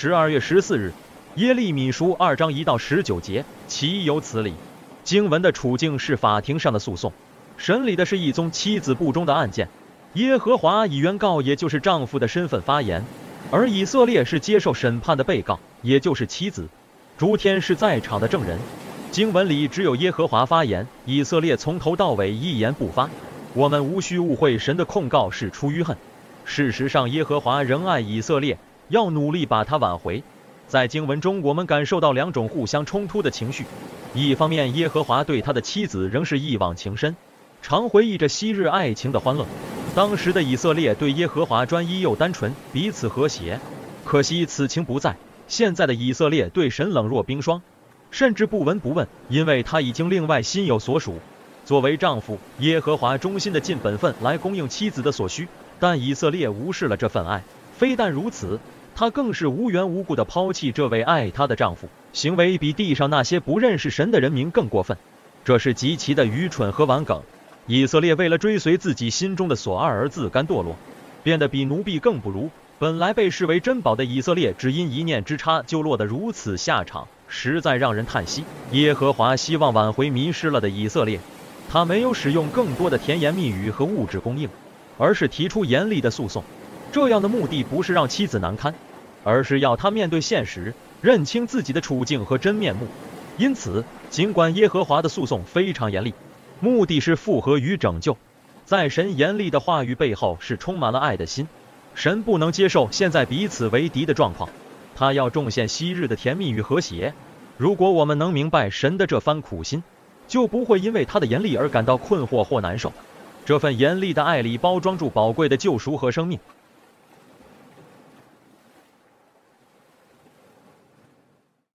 十二月十四日，耶利米书二章一到十九节，岂有此理？经文的处境是法庭上的诉讼，审理的是一宗妻子不忠的案件。耶和华以原告，也就是丈夫的身份发言，而以色列是接受审判的被告，也就是妻子。诸天是在场的证人。经文里只有耶和华发言，以色列从头到尾一言不发。我们无需误会神的控告是出于恨。事实上，耶和华仍爱以色列，要努力把它挽回。在经文中，我们感受到两种互相冲突的情绪。一方面，耶和华对他的妻子仍是一往情深，常回忆着昔日爱情的欢乐。当时的以色列对耶和华专一又单纯，彼此和谐。可惜此情不在，现在的以色列对神冷若冰霜。甚至不闻不问，因为他已经另外心有所属。作为丈夫，耶和华忠心的尽本分来供应妻子的所需，但以色列无视了这份爱。非但如此，他更是无缘无故的抛弃这位爱他的丈夫，行为比地上那些不认识神的人民更过分。这是极其的愚蠢和顽梗。以色列为了追随自己心中的所爱而自甘堕落，变得比奴婢更不如。本来被视为珍宝的以色列，只因一念之差就落得如此下场。实在让人叹息。耶和华希望挽回迷失了的以色列，他没有使用更多的甜言蜜语和物质供应，而是提出严厉的诉讼。这样的目的不是让妻子难堪，而是要他面对现实，认清自己的处境和真面目。因此，尽管耶和华的诉讼非常严厉，目的是复和与拯救，在神严厉的话语背后是充满了爱的心。神不能接受现在彼此为敌的状况。他要重现昔日的甜蜜与和谐。如果我们能明白神的这番苦心，就不会因为他的严厉而感到困惑或难受。这份严厉的爱里包装住宝贵的救赎和生命。